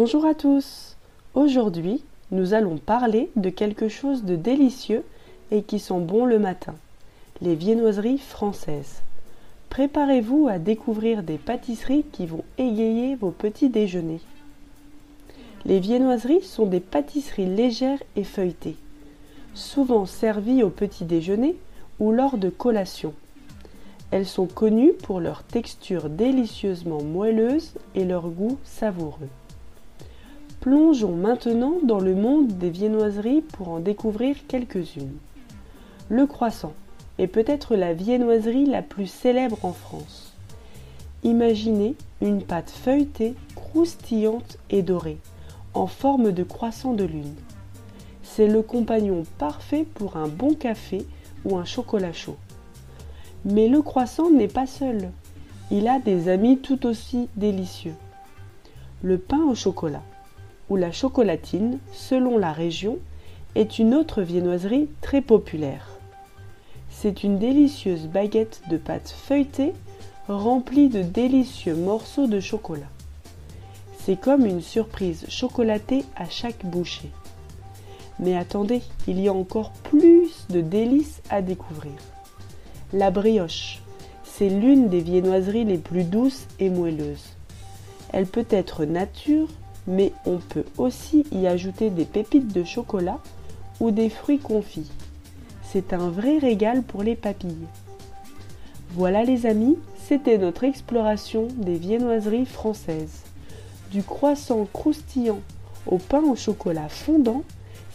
Bonjour à tous. Aujourd'hui, nous allons parler de quelque chose de délicieux et qui sent bon le matin, les viennoiseries françaises. Préparez-vous à découvrir des pâtisseries qui vont égayer vos petits déjeuners. Les viennoiseries sont des pâtisseries légères et feuilletées, souvent servies au petit déjeuner ou lors de collations. Elles sont connues pour leur texture délicieusement moelleuse et leur goût savoureux. Plongeons maintenant dans le monde des viennoiseries pour en découvrir quelques-unes. Le croissant est peut-être la viennoiserie la plus célèbre en France. Imaginez une pâte feuilletée, croustillante et dorée, en forme de croissant de lune. C'est le compagnon parfait pour un bon café ou un chocolat chaud. Mais le croissant n'est pas seul. Il a des amis tout aussi délicieux. Le pain au chocolat, ou la chocolatine, selon la région, est une autre viennoiserie très populaire. C'est une délicieuse baguette de pâte feuilletée remplie de délicieux morceaux de chocolat. C'est comme une surprise chocolatée à chaque bouchée. Mais attendez, il y a encore plus de délices à découvrir. La brioche, c'est l'une des viennoiseries les plus douces et moelleuses. Elle peut être nature, mais on peut aussi y ajouter des pépites de chocolat ou des fruits confits. C'est un vrai régal pour les papilles. Voilà les amis, c'était notre exploration des viennoiseries françaises. Du croissant croustillant au pain au chocolat fondant,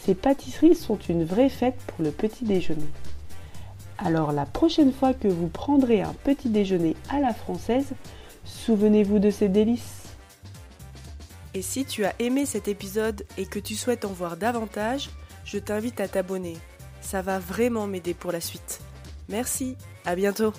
ces pâtisseries sont une vraie fête pour le petit déjeuner. Alors la prochaine fois que vous prendrez un petit déjeuner à la française, souvenez-vous de ces délices. Et si tu as aimé cet épisode et que tu souhaites en voir davantage, je t'invite à t'abonner. Ça va vraiment m'aider pour la suite. Merci, à bientôt